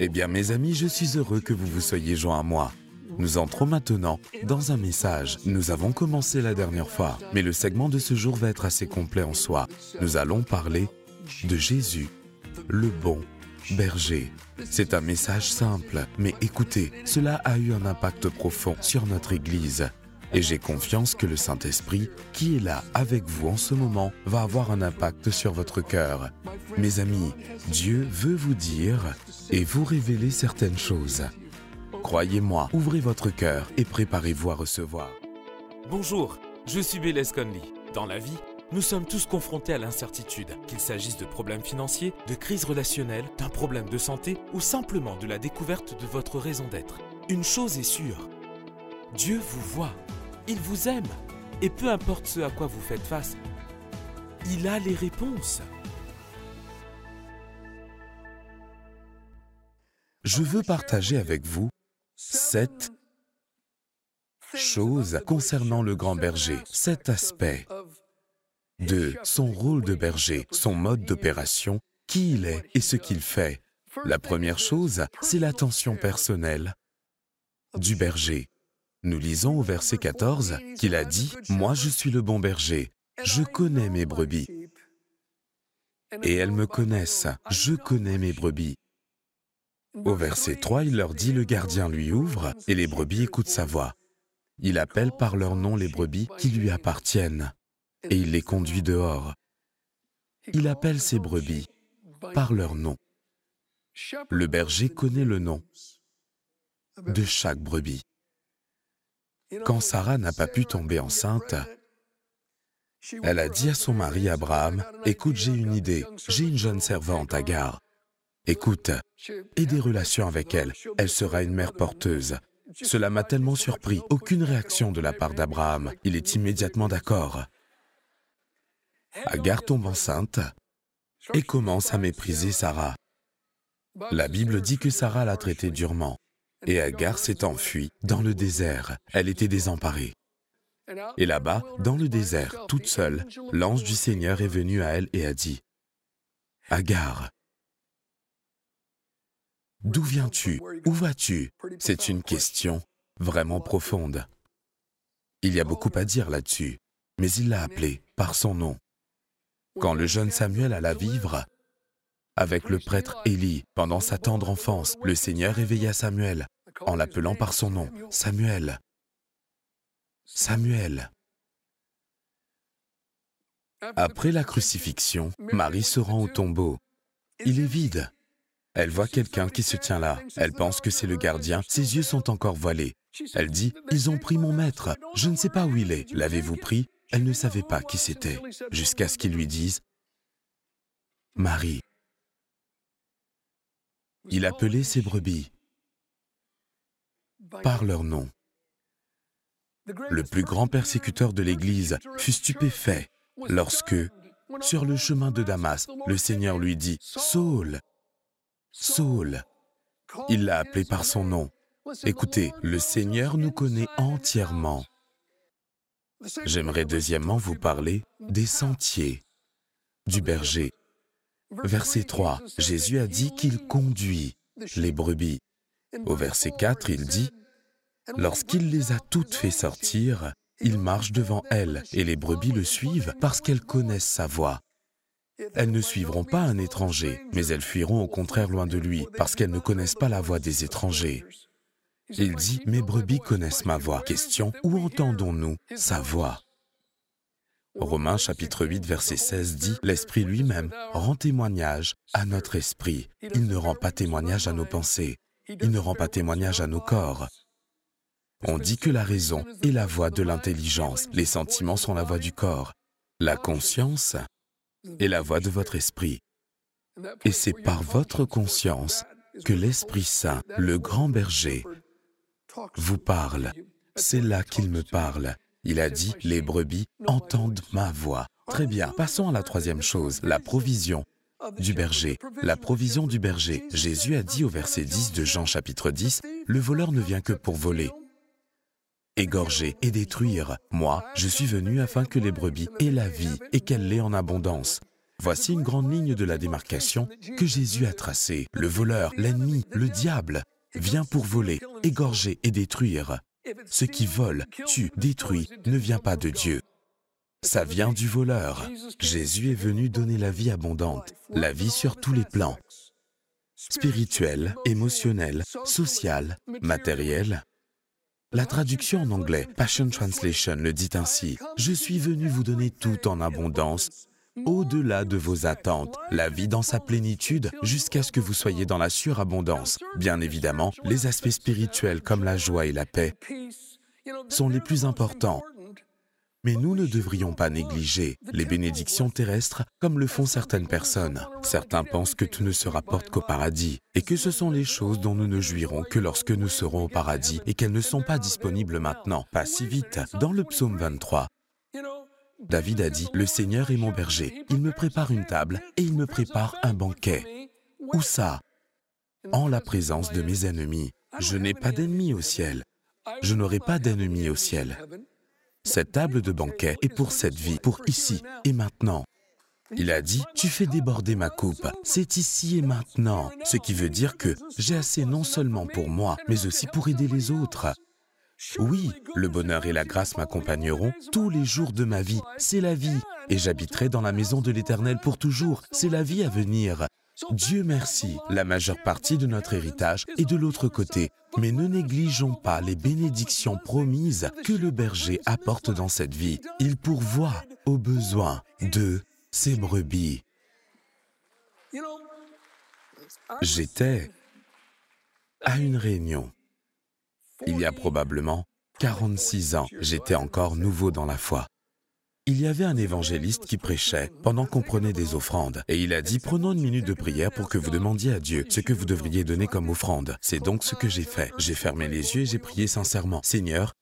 Eh bien mes amis, je suis heureux que vous vous soyez joints à moi. Nous entrons maintenant dans un message. Nous avons commencé la dernière fois, mais le segment de ce jour va être assez complet en soi. Nous allons parler de Jésus, le bon berger. C'est un message simple, mais écoutez, cela a eu un impact profond sur notre Église. Et j'ai confiance que le Saint-Esprit, qui est là avec vous en ce moment, va avoir un impact sur votre cœur. Mes amis, Dieu veut vous dire et vous révéler certaines choses. Croyez-moi, ouvrez votre cœur et préparez-vous à recevoir. Bonjour, je suis Bélez Conley. Dans la vie, nous sommes tous confrontés à l'incertitude, qu'il s'agisse de problèmes financiers, de crises relationnelles, d'un problème de santé ou simplement de la découverte de votre raison d'être. Une chose est sûre, Dieu vous voit, il vous aime, et peu importe ce à quoi vous faites face, il a les réponses. Je veux partager avec vous sept choses concernant le grand berger, sept aspects de son rôle de berger, son mode d'opération, qui il est et ce qu'il fait. La première chose, c'est l'attention personnelle du berger. Nous lisons au verset 14 qu'il a dit, Moi je suis le bon berger, je connais mes brebis. Et elles me connaissent, je connais mes brebis. Au verset 3, il leur dit, le gardien lui ouvre et les brebis écoutent sa voix. Il appelle par leur nom les brebis qui lui appartiennent et il les conduit dehors. Il appelle ses brebis par leur nom. Le berger connaît le nom de chaque brebis. Quand Sarah n'a pas pu tomber enceinte, elle a dit à son mari Abraham, Écoute, j'ai une idée, j'ai une jeune servante, Agar. Écoute, aie des relations avec elle, elle sera une mère porteuse. Cela m'a tellement surpris, aucune réaction de la part d'Abraham. Il est immédiatement d'accord. Agar tombe enceinte et commence à mépriser Sarah. La Bible dit que Sarah l'a traité durement et Agar s'est enfuie dans le désert. Elle était désemparée. Et là-bas, dans le désert, toute seule, l'ange du Seigneur est venu à elle et a dit, Agar, d'où viens-tu? Où vas-tu? C'est une question vraiment profonde. Il y a beaucoup à dire là-dessus, mais il l'a appelée par son nom. Quand le jeune Samuel alla vivre avec le prêtre Élie pendant sa tendre enfance, le Seigneur éveilla Samuel en l'appelant par son nom, Samuel. Samuel. Après la crucifixion, Marie se rend au tombeau. Il est vide. Elle voit quelqu'un qui se tient là. Elle pense que c'est le gardien. Ses yeux sont encore voilés. Elle dit, Ils ont pris mon maître. Je ne sais pas où il est. L'avez-vous pris? Elle ne savait pas qui c'était, jusqu'à ce qu'ils lui disent, Marie. Il appelait ses brebis par leur nom. Le plus grand persécuteur de l'Église fut stupéfait lorsque, sur le chemin de Damas, le Seigneur lui dit, Saul, Saul. Il l'a appelé par son nom. Écoutez, le Seigneur nous connaît entièrement. J'aimerais deuxièmement vous parler des sentiers du berger. Verset 3, Jésus a dit qu'il conduit les brebis. Au verset 4, il dit, Lorsqu'il les a toutes fait sortir, il marche devant elles et les brebis le suivent parce qu'elles connaissent sa voix. Elles ne suivront pas un étranger, mais elles fuiront au contraire loin de lui parce qu'elles ne connaissent pas la voix des étrangers. Il dit, Mes brebis connaissent ma voix. Question, où entendons-nous sa voix? Romains chapitre 8 verset 16 dit, L'Esprit lui-même rend témoignage à notre esprit. Il ne rend pas témoignage à nos pensées. Il ne rend pas témoignage à nos corps. On dit que la raison est la voix de l'intelligence, les sentiments sont la voix du corps, la conscience est la voix de votre esprit. Et c'est par votre conscience que l'Esprit Saint, le grand berger, vous parle. C'est là qu'il me parle. Il a dit, les brebis entendent ma voix. Très bien, passons à la troisième chose, la provision du berger. La provision du berger. Jésus a dit au verset 10 de Jean chapitre 10, Le voleur ne vient que pour voler, égorger et détruire. Moi, je suis venu afin que les brebis aient la vie et qu'elle l'ait en abondance. Voici une grande ligne de la démarcation que Jésus a tracée. Le voleur, l'ennemi, le diable vient pour voler, égorger et détruire. Ce qui vole, tue, détruit ne vient pas de Dieu. Ça vient du voleur. Jésus est venu donner la vie abondante, la vie sur tous les plans. Spirituel, émotionnel, social, matériel. La traduction en anglais, Passion Translation, le dit ainsi. Je suis venu vous donner tout en abondance au-delà de vos attentes, la vie dans sa plénitude jusqu'à ce que vous soyez dans la surabondance. Bien évidemment, les aspects spirituels comme la joie et la paix sont les plus importants. Mais nous ne devrions pas négliger les bénédictions terrestres comme le font certaines personnes. Certains pensent que tout ne se rapporte qu'au paradis et que ce sont les choses dont nous ne jouirons que lorsque nous serons au paradis et qu'elles ne sont pas disponibles maintenant, pas si vite. Dans le psaume 23, David a dit, Le Seigneur est mon berger, il me prépare une table et il me prépare un banquet. Où ça? En la présence de mes ennemis. Je n'ai pas d'ennemis au ciel. Je n'aurai pas d'ennemis au ciel. Cette table de banquet est pour cette vie, pour ici et maintenant. Il a dit, tu fais déborder ma coupe, c'est ici et maintenant, ce qui veut dire que j'ai assez non seulement pour moi, mais aussi pour aider les autres. Oui, le bonheur et la grâce m'accompagneront tous les jours de ma vie. C'est la vie. Et j'habiterai dans la maison de l'Éternel pour toujours. C'est la vie à venir. Dieu merci, la majeure partie de notre héritage est de l'autre côté. Mais ne négligeons pas les bénédictions promises que le berger apporte dans cette vie. Il pourvoit aux besoins de ses brebis. J'étais à une réunion il y a probablement 46 ans, j'étais encore nouveau dans la foi. Il y avait un évangéliste qui prêchait pendant qu'on prenait des offrandes, et il a dit, prenons une minute de prière pour que vous demandiez à Dieu ce que vous devriez donner comme offrande. C'est donc ce que j'ai fait. J'ai fermé les yeux et j'ai prié sincèrement. Seigneur,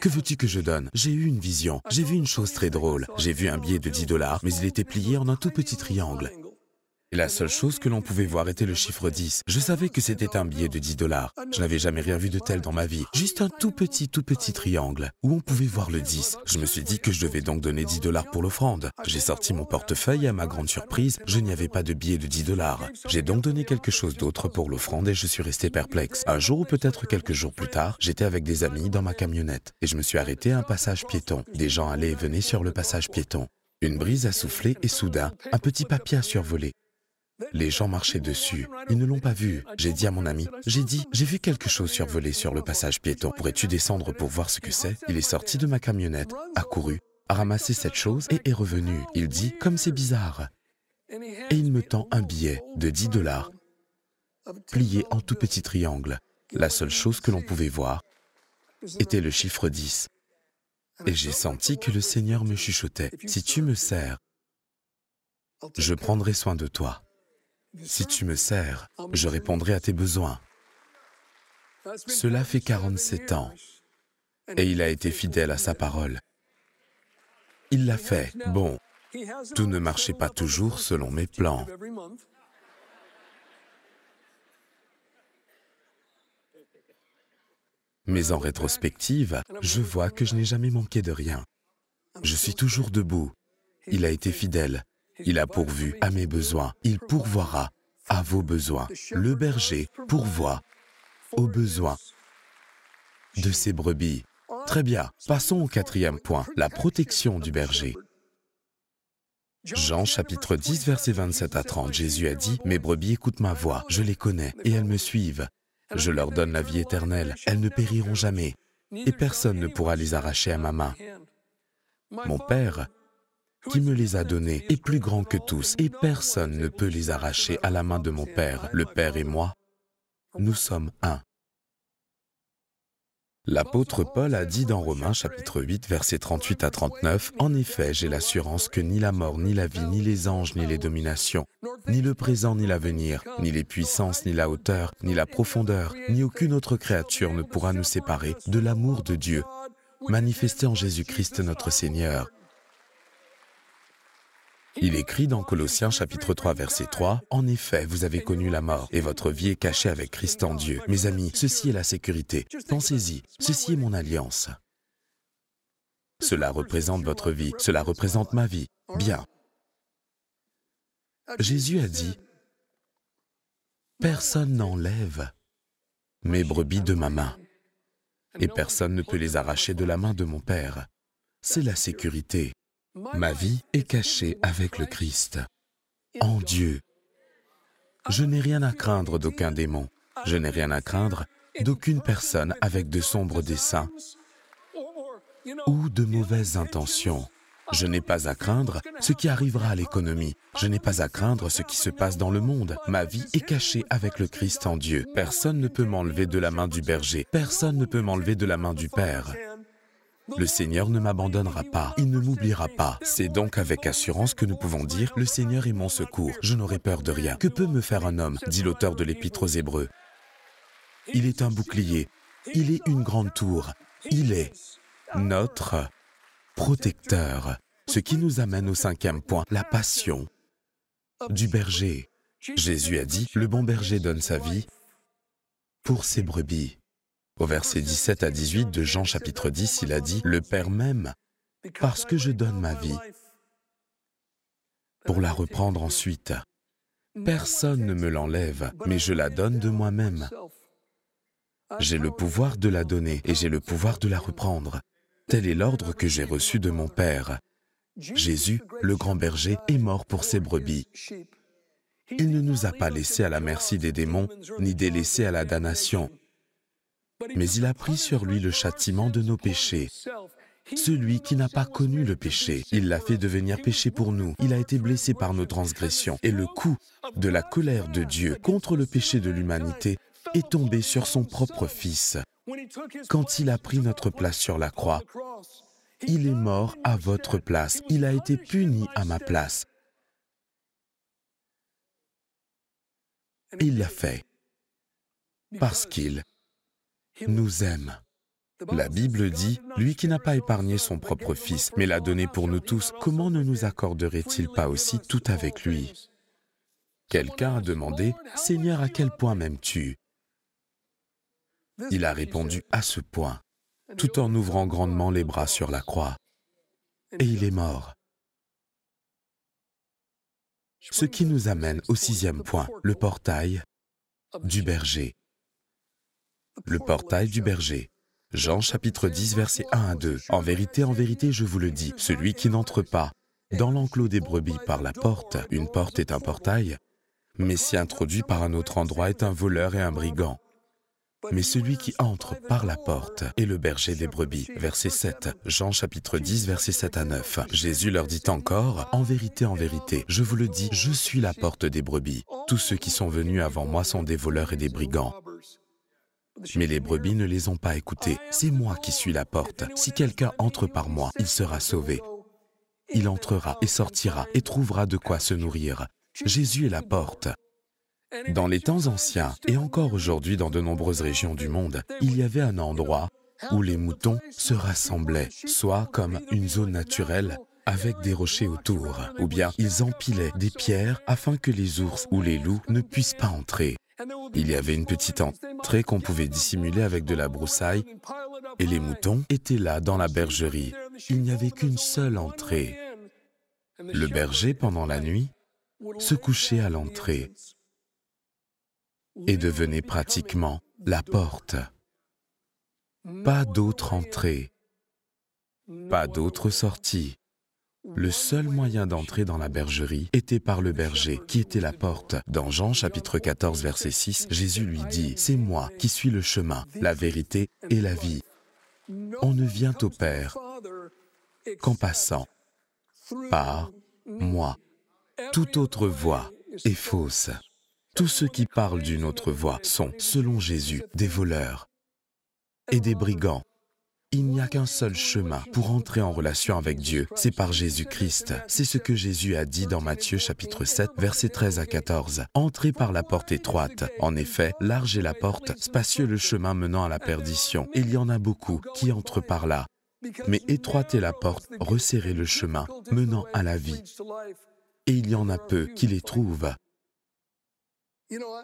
que veux-tu que je donne? J'ai eu une vision. J'ai vu une chose très drôle. J'ai vu un billet de 10 dollars, mais il était plié en un tout petit triangle. Et la seule chose que l'on pouvait voir était le chiffre 10. Je savais que c'était un billet de 10 dollars. Je n'avais jamais rien vu de tel dans ma vie. Juste un tout petit, tout petit triangle où on pouvait voir le 10. Je me suis dit que je devais donc donner 10 dollars pour l'offrande. J'ai sorti mon portefeuille et à ma grande surprise, je n'y avais pas de billet de 10 dollars. J'ai donc donné quelque chose d'autre pour l'offrande et je suis resté perplexe. Un jour ou peut-être quelques jours plus tard, j'étais avec des amis dans ma camionnette et je me suis arrêté à un passage piéton. Des gens allaient et venaient sur le passage piéton. Une brise a soufflé et soudain, un petit papier a survolé. Les gens marchaient dessus. Ils ne l'ont pas vu. J'ai dit à mon ami, j'ai dit, j'ai vu quelque chose survoler sur le passage piéton. Pourrais-tu descendre pour voir ce que c'est? Il est sorti de ma camionnette, a couru, a ramassé cette chose et est revenu. Il dit, comme c'est bizarre. Et il me tend un billet de 10 dollars, plié en tout petit triangle. La seule chose que l'on pouvait voir était le chiffre 10. Et j'ai senti que le Seigneur me chuchotait, si tu me sers, je prendrai soin de toi. Si tu me sers, je répondrai à tes besoins. Cela fait 47 ans et il a été fidèle à sa parole. Il l'a fait. Bon, tout ne marchait pas toujours selon mes plans. Mais en rétrospective, je vois que je n'ai jamais manqué de rien. Je suis toujours debout. Il a été fidèle il a pourvu à mes besoins. Il pourvoira à vos besoins. Le berger pourvoit aux besoins de ses brebis. Très bien, passons au quatrième point, la protection du berger. Jean chapitre 10 verset 27 à 30, Jésus a dit, Mes brebis écoutent ma voix, je les connais, et elles me suivent. Je leur donne la vie éternelle, elles ne périront jamais, et personne ne pourra les arracher à ma main. Mon Père qui me les a donnés est plus grand que tous, et personne ne peut les arracher à la main de mon Père. Le Père et moi, nous sommes un. L'apôtre Paul a dit dans Romains chapitre 8 versets 38 à 39, En effet, j'ai l'assurance que ni la mort, ni la vie, ni les anges, ni les dominations, ni le présent, ni l'avenir, ni les puissances, ni la hauteur, ni la profondeur, ni aucune autre créature ne pourra nous séparer de l'amour de Dieu, manifesté en Jésus-Christ notre Seigneur. Il écrit dans Colossiens chapitre 3 verset 3, En effet, vous avez connu la mort, et votre vie est cachée avec Christ en Dieu. Mes amis, ceci est la sécurité. Pensez-y, ceci est mon alliance. Cela représente votre vie, cela représente ma vie. Bien. Jésus a dit, Personne n'enlève mes brebis de ma main, et personne ne peut les arracher de la main de mon Père. C'est la sécurité. Ma vie est cachée avec le Christ, en Dieu. Je n'ai rien à craindre d'aucun démon. Je n'ai rien à craindre d'aucune personne avec de sombres desseins ou de mauvaises intentions. Je n'ai pas à craindre ce qui arrivera à l'économie. Je n'ai pas à craindre ce qui se passe dans le monde. Ma vie est cachée avec le Christ en Dieu. Personne ne peut m'enlever de la main du berger. Personne ne peut m'enlever de la main du Père. Le Seigneur ne m'abandonnera pas, il ne m'oubliera pas. C'est donc avec assurance que nous pouvons dire, le Seigneur est mon secours, je n'aurai peur de rien. Que peut me faire un homme dit l'auteur de l'Épître aux Hébreux. Il est un bouclier, il est une grande tour, il est notre protecteur. Ce qui nous amène au cinquième point, la passion du berger. Jésus a dit, le bon berger donne sa vie pour ses brebis. Au verset 17 à 18 de Jean chapitre 10, il a dit, le Père m'aime parce que je donne ma vie pour la reprendre ensuite. Personne ne me l'enlève, mais je la donne de moi-même. J'ai le pouvoir de la donner et j'ai le pouvoir de la reprendre. Tel est l'ordre que j'ai reçu de mon Père. Jésus, le grand berger, est mort pour ses brebis. Il ne nous a pas laissés à la merci des démons, ni délaissés à la damnation, mais il a pris sur lui le châtiment de nos péchés. Celui qui n'a pas connu le péché, il l'a fait devenir péché pour nous. Il a été blessé par nos transgressions. Et le coup de la colère de Dieu contre le péché de l'humanité est tombé sur son propre Fils. Quand il a pris notre place sur la croix, il est mort à votre place. Il a été puni à ma place. Il l'a fait parce qu'il nous aime. La Bible dit, lui qui n'a pas épargné son propre Fils, mais l'a donné pour nous tous, comment ne nous accorderait-il pas aussi tout avec lui? Quelqu'un a demandé, Seigneur, à quel point m'aimes-tu? Il a répondu, à ce point, tout en ouvrant grandement les bras sur la croix. Et il est mort. Ce qui nous amène au sixième point, le portail du berger. Le portail du berger. Jean chapitre 10 versets 1 à 2. En vérité, en vérité, je vous le dis, celui qui n'entre pas dans l'enclos des brebis par la porte, une porte est un portail, mais s'y introduit par un autre endroit est un voleur et un brigand. Mais celui qui entre par la porte est le berger des brebis. Verset 7. Jean chapitre 10, verset 7 à 9. Jésus leur dit encore, En vérité, en vérité, je vous le dis, je suis la porte des brebis. Tous ceux qui sont venus avant moi sont des voleurs et des brigands. Mais les brebis ne les ont pas écoutés. C'est moi qui suis la porte. Si quelqu'un entre par moi, il sera sauvé. Il entrera et sortira et trouvera de quoi se nourrir. Jésus est la porte. Dans les temps anciens, et encore aujourd'hui dans de nombreuses régions du monde, il y avait un endroit où les moutons se rassemblaient, soit comme une zone naturelle avec des rochers autour, ou bien ils empilaient des pierres afin que les ours ou les loups ne puissent pas entrer. Il y avait une petite entrée qu'on pouvait dissimuler avec de la broussaille et les moutons étaient là dans la bergerie. Il n'y avait qu'une seule entrée. Le berger, pendant la nuit, se couchait à l'entrée et devenait pratiquement la porte. Pas d'autre entrée, pas d'autre sortie. Le seul moyen d'entrer dans la bergerie était par le berger, qui était la porte. Dans Jean chapitre 14, verset 6, Jésus lui dit, C'est moi qui suis le chemin, la vérité et la vie. On ne vient au Père qu'en passant par moi. Toute autre voie est fausse. Tous ceux qui parlent d'une autre voie sont, selon Jésus, des voleurs et des brigands. Il n'y a qu'un seul chemin pour entrer en relation avec Dieu, c'est par Jésus-Christ. C'est ce que Jésus a dit dans Matthieu chapitre 7, versets 13 à 14. Entrez par la porte étroite. En effet, large est la porte, spacieux le chemin menant à la perdition. Il y en a beaucoup qui entrent par là. Mais étroite est la porte, resserrez le chemin menant à la vie. Et il y en a peu qui les trouvent.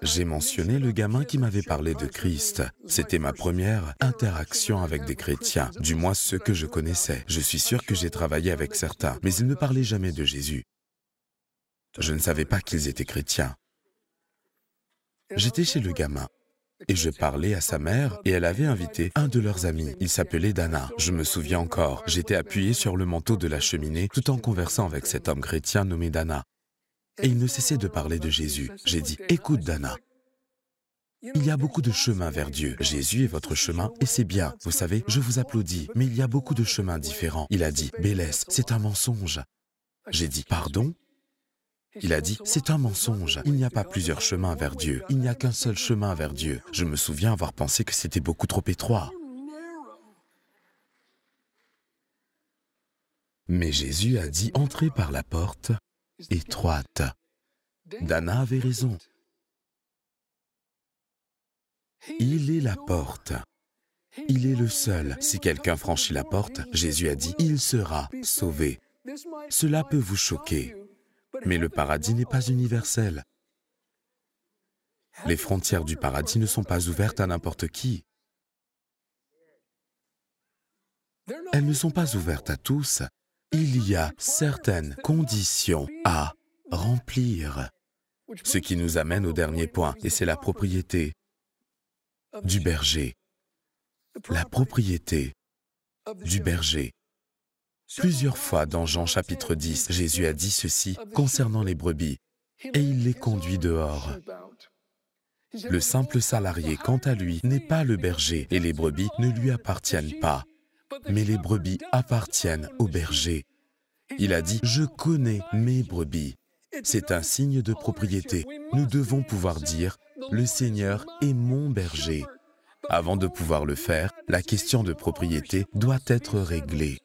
J'ai mentionné le gamin qui m'avait parlé de Christ. C'était ma première interaction avec des chrétiens, du moins ceux que je connaissais. Je suis sûr que j'ai travaillé avec certains, mais ils ne parlaient jamais de Jésus. Je ne savais pas qu'ils étaient chrétiens. J'étais chez le gamin et je parlais à sa mère et elle avait invité un de leurs amis. Il s'appelait Dana. Je me souviens encore. J'étais appuyé sur le manteau de la cheminée tout en conversant avec cet homme chrétien nommé Dana. Et il ne cessait de parler de Jésus. J'ai dit, écoute Dana, il y a beaucoup de chemins vers Dieu. Jésus est votre chemin et c'est bien. Vous savez, je vous applaudis, mais il y a beaucoup de chemins différents. Il a dit, Bélès, c'est un mensonge. J'ai dit, pardon il a dit, c'est un mensonge. Il n'y a pas plusieurs chemins vers Dieu. Il n'y a qu'un seul chemin vers Dieu. Je me souviens avoir pensé que c'était beaucoup trop étroit. Mais Jésus a dit, entrez par la porte étroite. Dana avait raison. Il est la porte. Il est le seul. Si quelqu'un franchit la porte, Jésus a dit, il sera sauvé. Cela peut vous choquer, mais le paradis n'est pas universel. Les frontières du paradis ne sont pas ouvertes à n'importe qui. Elles ne sont pas ouvertes à tous. Il y a certaines conditions à remplir. Ce qui nous amène au dernier point, et c'est la propriété du berger. La propriété du berger. Plusieurs fois dans Jean chapitre 10, Jésus a dit ceci concernant les brebis, et il les conduit dehors. Le simple salarié, quant à lui, n'est pas le berger, et les brebis ne lui appartiennent pas, mais les brebis appartiennent au berger. Il a dit, je connais mes brebis. C'est un signe de propriété. Nous devons pouvoir dire, le Seigneur est mon berger. Avant de pouvoir le faire, la question de propriété doit être réglée.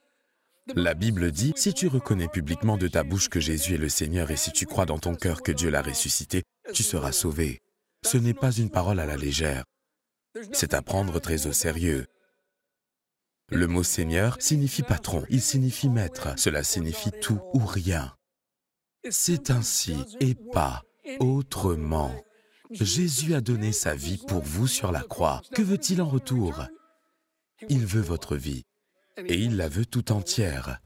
La Bible dit, si tu reconnais publiquement de ta bouche que Jésus est le Seigneur et si tu crois dans ton cœur que Dieu l'a ressuscité, tu seras sauvé. Ce n'est pas une parole à la légère. C'est à prendre très au sérieux. Le mot Seigneur signifie patron, il signifie maître, cela signifie tout ou rien. C'est ainsi et pas autrement. Jésus a donné sa vie pour vous sur la croix. Que veut-il en retour? Il veut votre vie et il la veut tout entière.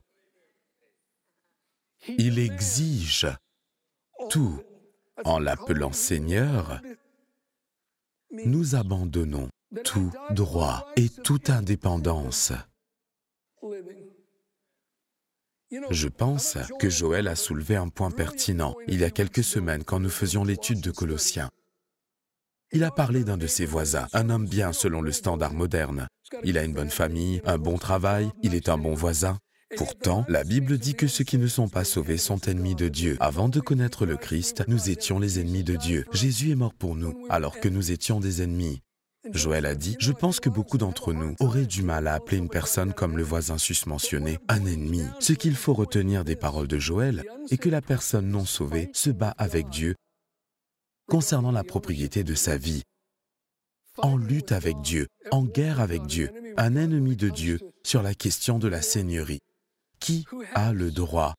Il exige tout. En l'appelant Seigneur, nous abandonnons tout droit et toute indépendance. Je pense que Joël a soulevé un point pertinent il y a quelques semaines quand nous faisions l'étude de Colossiens. Il a parlé d'un de ses voisins, un homme bien selon le standard moderne. Il a une bonne famille, un bon travail, il est un bon voisin. Pourtant, la Bible dit que ceux qui ne sont pas sauvés sont ennemis de Dieu. Avant de connaître le Christ, nous étions les ennemis de Dieu. Jésus est mort pour nous, alors que nous étions des ennemis. Joël a dit, je pense que beaucoup d'entre nous auraient du mal à appeler une personne comme le voisin susmentionné un ennemi. Ce qu'il faut retenir des paroles de Joël est que la personne non sauvée se bat avec Dieu concernant la propriété de sa vie, en lutte avec Dieu, en guerre avec Dieu, un ennemi de Dieu sur la question de la seigneurie. Qui a le droit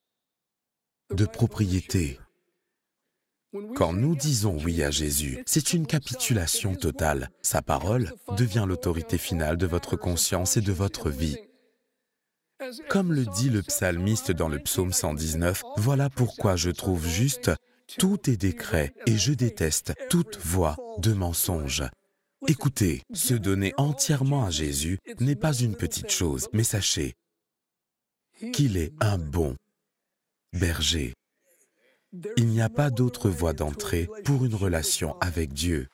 de propriété? Quand nous disons oui à Jésus, c'est une capitulation totale. Sa parole devient l'autorité finale de votre conscience et de votre vie. Comme le dit le psalmiste dans le psaume 119, voilà pourquoi je trouve juste tout est décret et je déteste toute voix de mensonge. Écoutez, se donner entièrement à Jésus n'est pas une petite chose, mais sachez qu'il est un bon berger. Il n'y a pas d'autre voie d'entrée pour une relation avec Dieu.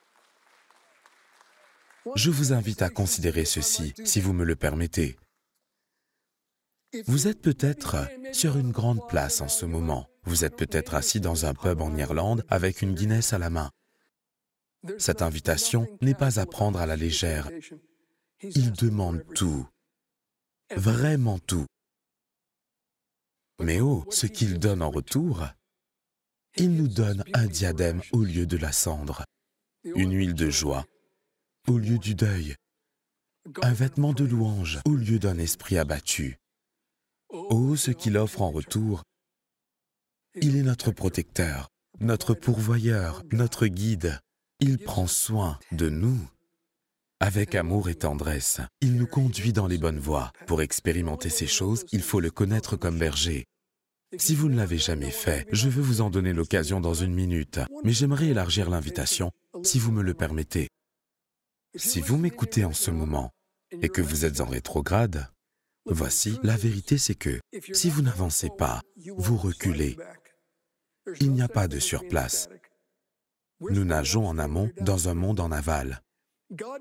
Je vous invite à considérer ceci, si vous me le permettez. Vous êtes peut-être sur une grande place en ce moment. Vous êtes peut-être assis dans un pub en Irlande avec une Guinness à la main. Cette invitation n'est pas à prendre à la légère. Il demande tout, vraiment tout. Mais oh, ce qu'il donne en retour, il nous donne un diadème au lieu de la cendre, une huile de joie au lieu du deuil, un vêtement de louange au lieu d'un esprit abattu. Oh, ce qu'il offre en retour. Il est notre protecteur, notre pourvoyeur, notre guide. Il prend soin de nous. Avec amour et tendresse, il nous conduit dans les bonnes voies. Pour expérimenter ces choses, il faut le connaître comme berger. Si vous ne l'avez jamais fait, je veux vous en donner l'occasion dans une minute, mais j'aimerais élargir l'invitation, si vous me le permettez. Si vous m'écoutez en ce moment et que vous êtes en rétrograde, voici, la vérité c'est que si vous n'avancez pas, vous reculez. Il n'y a pas de surplace. Nous nageons en amont dans un monde en aval.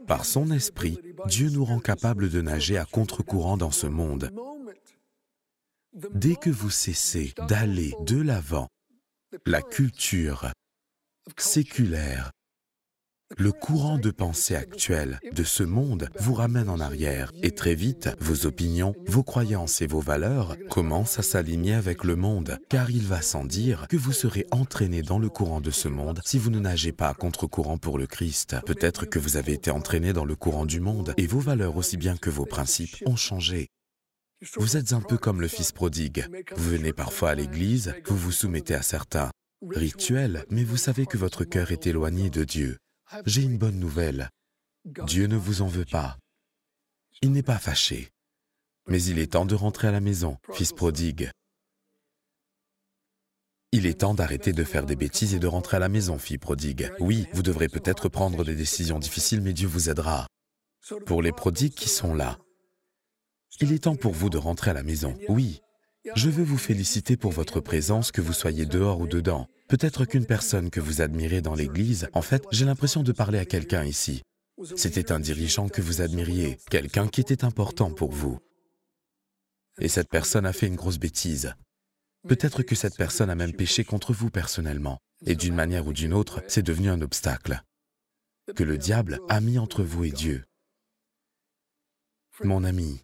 Par son esprit, Dieu nous rend capables de nager à contre-courant dans ce monde. Dès que vous cessez d'aller de l'avant, la culture séculaire, le courant de pensée actuel de ce monde vous ramène en arrière et très vite, vos opinions, vos croyances et vos valeurs commencent à s'aligner avec le monde, car il va sans dire que vous serez entraîné dans le courant de ce monde si vous ne nagez pas contre-courant pour le Christ. Peut-être que vous avez été entraîné dans le courant du monde et vos valeurs aussi bien que vos principes ont changé. Vous êtes un peu comme le fils prodigue. Vous venez parfois à l'église, vous vous soumettez à certains rituels, mais vous savez que votre cœur est éloigné de Dieu. J'ai une bonne nouvelle. Dieu ne vous en veut pas. Il n'est pas fâché. Mais il est temps de rentrer à la maison, fils prodigue. Il est temps d'arrêter de faire des bêtises et de rentrer à la maison, fille prodigue. Oui, vous devrez peut-être prendre des décisions difficiles, mais Dieu vous aidera. Pour les prodigues qui sont là, il est temps pour vous de rentrer à la maison. Oui, je veux vous féliciter pour votre présence, que vous soyez dehors ou dedans. Peut-être qu'une personne que vous admirez dans l'Église, en fait, j'ai l'impression de parler à quelqu'un ici. C'était un dirigeant que vous admiriez, quelqu'un qui était important pour vous. Et cette personne a fait une grosse bêtise. Peut-être que cette personne a même péché contre vous personnellement. Et d'une manière ou d'une autre, c'est devenu un obstacle que le diable a mis entre vous et Dieu. Mon ami,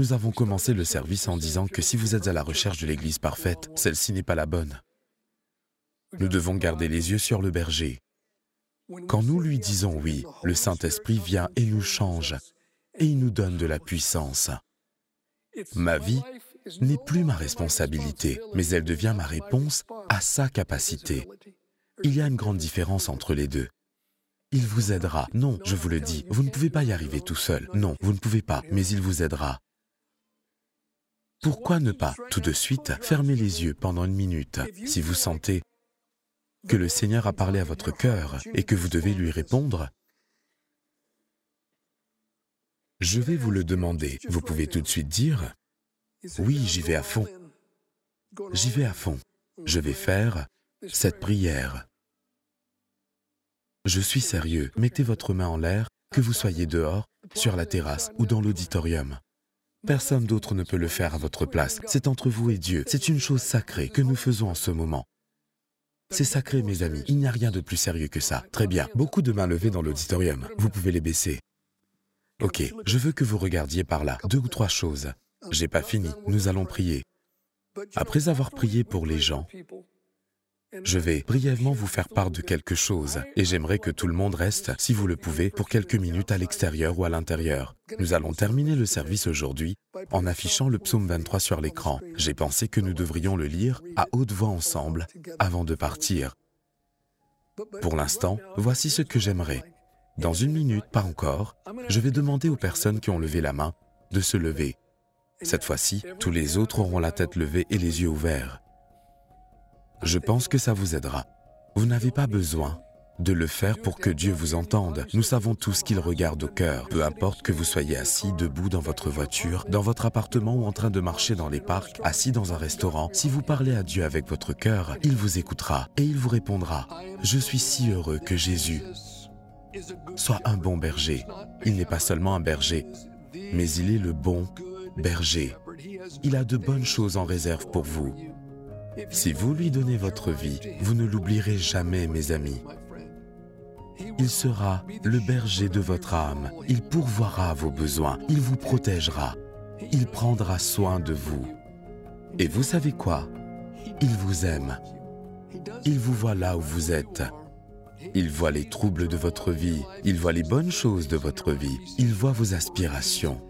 nous avons commencé le service en disant que si vous êtes à la recherche de l'Église parfaite, celle-ci n'est pas la bonne. Nous devons garder les yeux sur le berger. Quand nous lui disons oui, le Saint-Esprit vient et nous change, et il nous donne de la puissance. Ma vie n'est plus ma responsabilité, mais elle devient ma réponse à sa capacité. Il y a une grande différence entre les deux. Il vous aidera. Non, je vous le dis, vous ne pouvez pas y arriver tout seul. Non, vous ne pouvez pas, mais il vous aidera. Pourquoi ne pas, tout de suite, fermer les yeux pendant une minute si vous sentez que le Seigneur a parlé à votre cœur et que vous devez lui répondre, je vais vous le demander. Vous pouvez tout de suite dire, oui, j'y vais à fond. J'y vais à fond. Je vais faire cette prière. Je suis sérieux. Mettez votre main en l'air, que vous soyez dehors, sur la terrasse ou dans l'auditorium. Personne d'autre ne peut le faire à votre place. C'est entre vous et Dieu. C'est une chose sacrée que nous faisons en ce moment. C'est sacré, mes amis. Il n'y a rien de plus sérieux que ça. Très bien. Beaucoup de mains levées dans l'auditorium. Vous pouvez les baisser. Ok, je veux que vous regardiez par là. Deux ou trois choses. J'ai pas fini. Nous allons prier. Après avoir prié pour les gens, je vais brièvement vous faire part de quelque chose et j'aimerais que tout le monde reste, si vous le pouvez, pour quelques minutes à l'extérieur ou à l'intérieur. Nous allons terminer le service aujourd'hui en affichant le psaume 23 sur l'écran. J'ai pensé que nous devrions le lire à haute voix ensemble avant de partir. Pour l'instant, voici ce que j'aimerais. Dans une minute, pas encore, je vais demander aux personnes qui ont levé la main de se lever. Cette fois-ci, tous les autres auront la tête levée et les yeux ouverts. Je pense que ça vous aidera. Vous n'avez pas besoin de le faire pour que Dieu vous entende. Nous savons tous qu'il regarde au cœur. Peu importe que vous soyez assis, debout dans votre voiture, dans votre appartement ou en train de marcher dans les parcs, assis dans un restaurant, si vous parlez à Dieu avec votre cœur, il vous écoutera et il vous répondra. Je suis si heureux que Jésus soit un bon berger. Il n'est pas seulement un berger, mais il est le bon berger. Il a de bonnes choses en réserve pour vous. Si vous lui donnez votre vie, vous ne l'oublierez jamais, mes amis. Il sera le berger de votre âme. Il pourvoira vos besoins. Il vous protégera. Il prendra soin de vous. Et vous savez quoi? Il vous aime. Il vous voit là où vous êtes. Il voit les troubles de votre vie. Il voit les bonnes choses de votre vie. Il voit vos aspirations.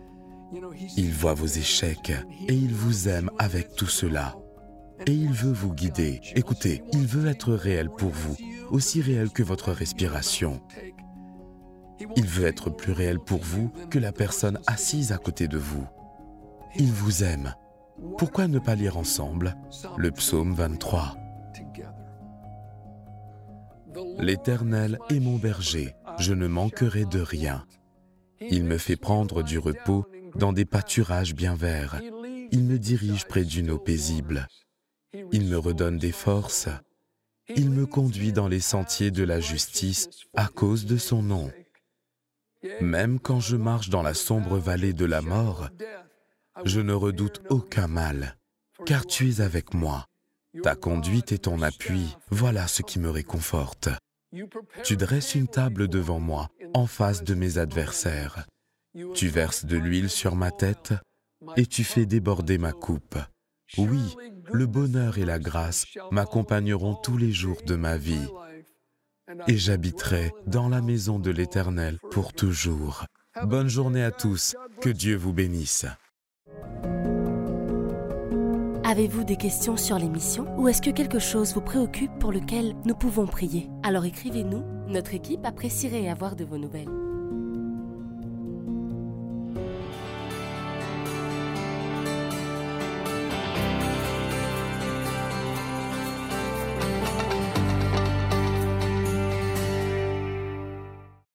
Il voit vos échecs. Et il vous aime avec tout cela et il veut vous guider. Écoutez, il veut être réel pour vous, aussi réel que votre respiration. Il veut être plus réel pour vous que la personne assise à côté de vous. Il vous aime. Pourquoi ne pas lire ensemble le psaume 23 L'Éternel est mon berger, je ne manquerai de rien. Il me fait prendre du repos dans des pâturages bien verts. Il me dirige près d'une eau paisible. Il me redonne des forces. Il me conduit dans les sentiers de la justice à cause de son nom. Même quand je marche dans la sombre vallée de la mort, je ne redoute aucun mal, car tu es avec moi. Ta conduite et ton appui, voilà ce qui me réconforte. Tu dresses une table devant moi, en face de mes adversaires. Tu verses de l'huile sur ma tête et tu fais déborder ma coupe. Oui, le bonheur et la grâce m'accompagneront tous les jours de ma vie et j'habiterai dans la maison de l'Éternel pour toujours. Bonne journée à tous, que Dieu vous bénisse. Avez-vous des questions sur l'émission ou est-ce que quelque chose vous préoccupe pour lequel nous pouvons prier? Alors écrivez-nous, notre équipe apprécierait avoir de vos nouvelles.